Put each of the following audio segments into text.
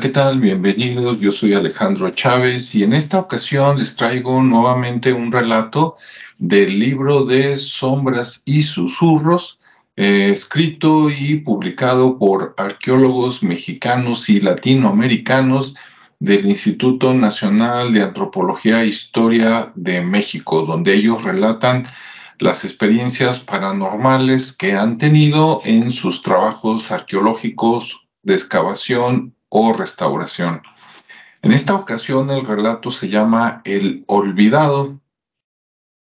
¿qué tal? Bienvenidos. Yo soy Alejandro Chávez y en esta ocasión les traigo nuevamente un relato del libro de Sombras y Susurros, eh, escrito y publicado por arqueólogos mexicanos y latinoamericanos del Instituto Nacional de Antropología e Historia de México, donde ellos relatan las experiencias paranormales que han tenido en sus trabajos arqueológicos de excavación o restauración. En esta ocasión el relato se llama El Olvidado,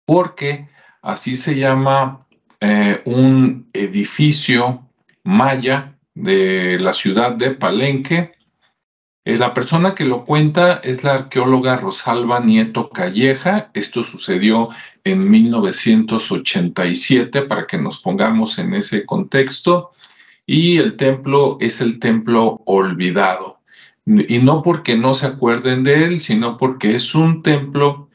porque así se llama eh, un edificio maya de la ciudad de Palenque. Eh, la persona que lo cuenta es la arqueóloga Rosalba Nieto Calleja. Esto sucedió en 1987 para que nos pongamos en ese contexto y el templo es el templo olvidado. Y no porque no se acuerden de él, sino porque es un templo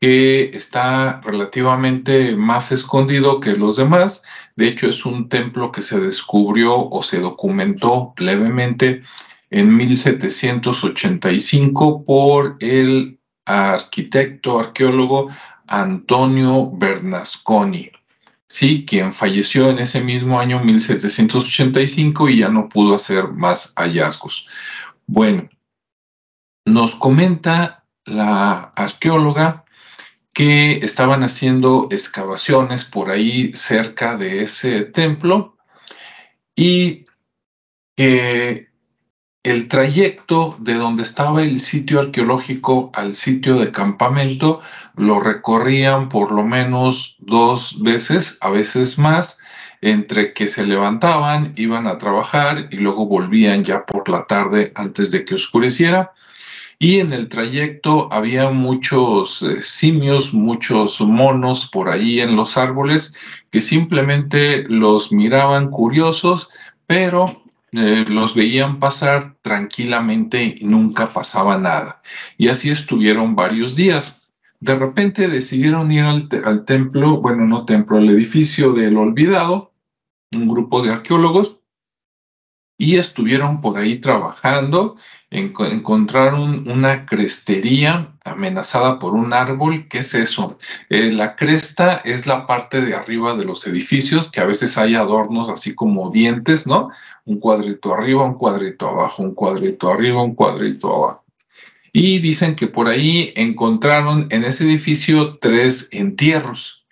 que está relativamente más escondido que los demás. De hecho, es un templo que se descubrió o se documentó levemente en 1785 por el arquitecto arqueólogo Antonio Bernasconi sí, quien falleció en ese mismo año 1785 y ya no pudo hacer más hallazgos. Bueno, nos comenta la arqueóloga que estaban haciendo excavaciones por ahí cerca de ese templo y que el trayecto de donde estaba el sitio arqueológico al sitio de campamento lo recorrían por lo menos dos veces, a veces más, entre que se levantaban, iban a trabajar y luego volvían ya por la tarde antes de que oscureciera. Y en el trayecto había muchos eh, simios, muchos monos por ahí en los árboles que simplemente los miraban curiosos, pero eh, los veían pasar tranquilamente y nunca pasaba nada. Y así estuvieron varios días. De repente decidieron ir al, al templo, bueno, no templo, al edificio del olvidado, un grupo de arqueólogos, y estuvieron por ahí trabajando encontraron una crestería amenazada por un árbol. ¿Qué es eso? Eh, la cresta es la parte de arriba de los edificios, que a veces hay adornos así como dientes, ¿no? Un cuadrito arriba, un cuadrito abajo, un cuadrito arriba, un cuadrito abajo. Y dicen que por ahí encontraron en ese edificio tres entierros.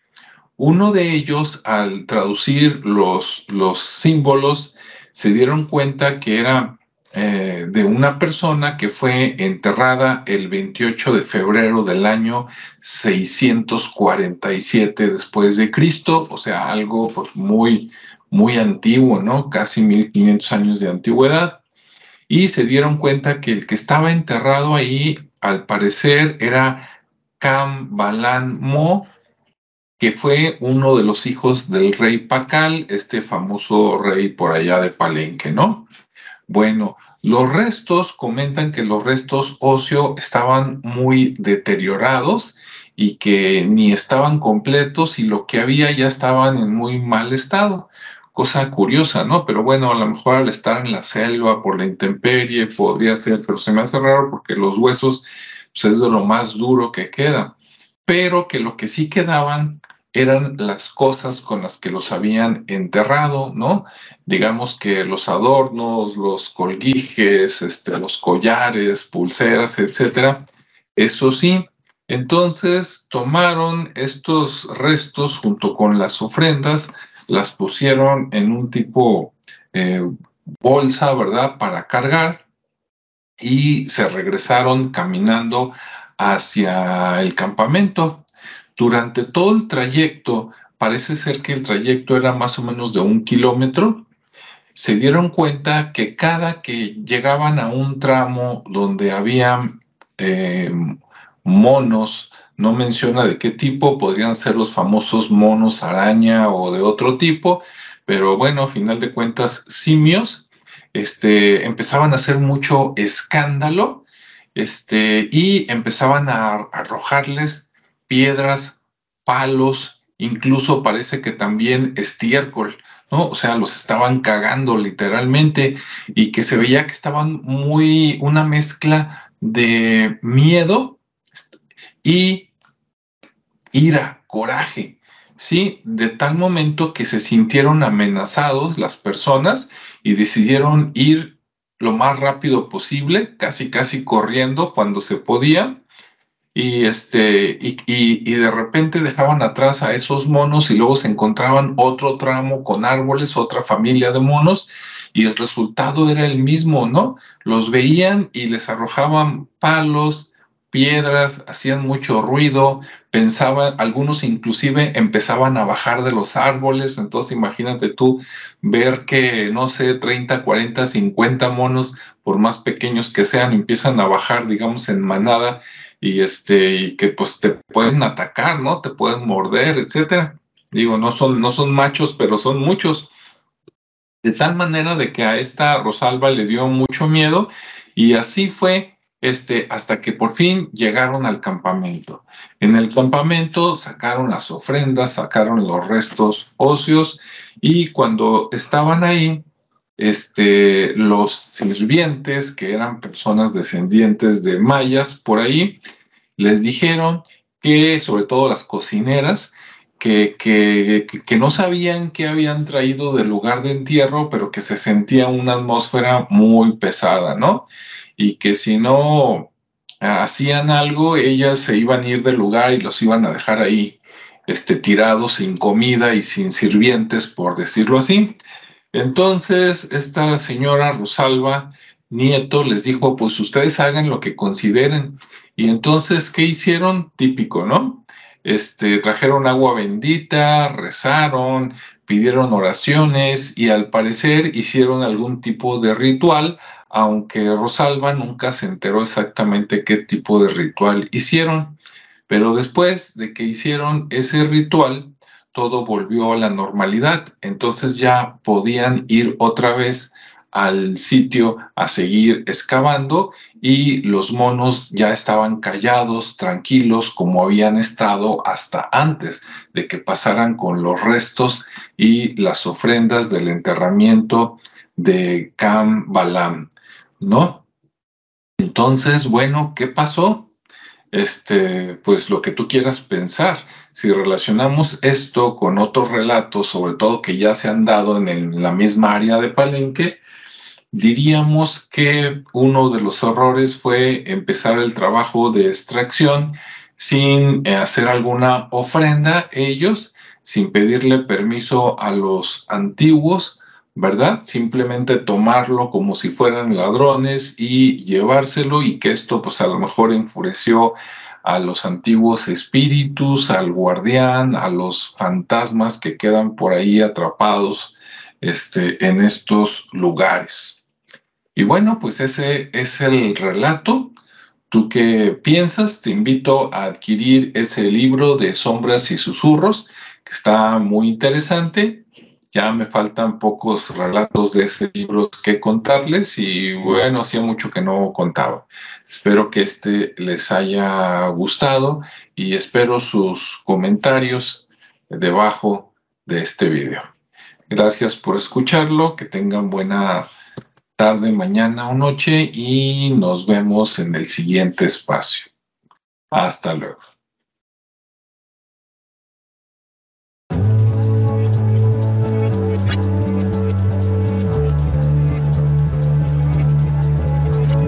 Uno de ellos, al traducir los, los símbolos, se dieron cuenta que era eh, de una persona que fue enterrada el 28 de febrero del año 647 después de Cristo, o sea, algo pues, muy, muy antiguo, ¿no? Casi 1500 años de antigüedad. Y se dieron cuenta que el que estaba enterrado ahí, al parecer, era Cambalan Mo, que fue uno de los hijos del rey Pacal, este famoso rey por allá de Palenque, ¿no? Bueno, los restos comentan que los restos óseos estaban muy deteriorados y que ni estaban completos y lo que había ya estaban en muy mal estado. Cosa curiosa, ¿no? Pero bueno, a lo mejor al estar en la selva por la intemperie podría ser, pero se me hace raro porque los huesos pues, es de lo más duro que queda. Pero que lo que sí quedaban eran las cosas con las que los habían enterrado, ¿no? Digamos que los adornos, los colguijes, este, los collares, pulseras, etcétera. Eso sí, entonces tomaron estos restos junto con las ofrendas, las pusieron en un tipo eh, bolsa, ¿verdad?, para cargar y se regresaron caminando hacia el campamento. Durante todo el trayecto, parece ser que el trayecto era más o menos de un kilómetro, se dieron cuenta que cada que llegaban a un tramo donde había eh, monos, no menciona de qué tipo, podrían ser los famosos monos araña o de otro tipo, pero bueno, a final de cuentas, simios, este, empezaban a hacer mucho escándalo este, y empezaban a arrojarles piedras, palos incluso parece que también estiércol, ¿no? O sea, los estaban cagando literalmente y que se veía que estaban muy, una mezcla de miedo y ira, coraje, ¿sí? De tal momento que se sintieron amenazados las personas y decidieron ir lo más rápido posible, casi casi corriendo cuando se podía, y, este, y, y, de repente dejaban atrás a esos monos y luego se encontraban otro tramo con árboles, otra familia de monos, y el resultado era el mismo, ¿no? Los veían y les arrojaban palos, piedras, hacían mucho ruido, pensaban, algunos inclusive empezaban a bajar de los árboles, entonces imagínate tú ver que, no sé, 30, 40, 50 monos, por más pequeños que sean, empiezan a bajar, digamos, en manada y este, y que pues te pueden atacar, ¿no? Te pueden morder, etcétera. Digo, no son, no son machos, pero son muchos. De tal manera de que a esta Rosalba le dio mucho miedo y así fue este, hasta que por fin llegaron al campamento. En el campamento sacaron las ofrendas, sacaron los restos óseos y cuando estaban ahí, este, los sirvientes, que eran personas descendientes de mayas por ahí, les dijeron que, sobre todo las cocineras, que, que, que, no sabían qué habían traído del lugar de entierro, pero que se sentía una atmósfera muy pesada, ¿no? y que si no hacían algo, ellas se iban a ir del lugar y los iban a dejar ahí este, tirados sin comida y sin sirvientes, por decirlo así. Entonces, esta señora Rosalba Nieto les dijo, pues ustedes hagan lo que consideren. Y entonces, ¿qué hicieron? Típico, ¿no? Este, trajeron agua bendita, rezaron, pidieron oraciones y al parecer hicieron algún tipo de ritual aunque Rosalba nunca se enteró exactamente qué tipo de ritual hicieron. Pero después de que hicieron ese ritual, todo volvió a la normalidad. Entonces ya podían ir otra vez al sitio a seguir excavando y los monos ya estaban callados, tranquilos, como habían estado hasta antes de que pasaran con los restos y las ofrendas del enterramiento de Cam Balam. ¿no? Entonces, bueno, ¿qué pasó? Este, pues lo que tú quieras pensar. Si relacionamos esto con otros relatos, sobre todo que ya se han dado en, la misma área de Palenque, diríamos que uno de los horrores fue empezar el trabajo de extracción sin eh, hacer alguna ofrenda ellos, sin pedirle permiso a los antiguos ¿verdad? Simplemente tomarlo como si fueran ladrones y llevárselo y que esto pues a lo mejor enfureció a los antiguos espíritus, al guardián, a los fantasmas que quedan por ahí atrapados este, en estos lugares. Y bueno, pues ese es el relato. ¿Tú qué piensas? Te invito a adquirir ese libro de sombras y susurros, que está muy interesante ya me faltan pocos relatos de ese libro que contarles y bueno, hacía mucho que no contaba. Espero que este les haya gustado y espero sus comentarios debajo de este video. Gracias por escucharlo, que tengan buena tarde, mañana o noche y nos vemos en el siguiente espacio. Hasta luego.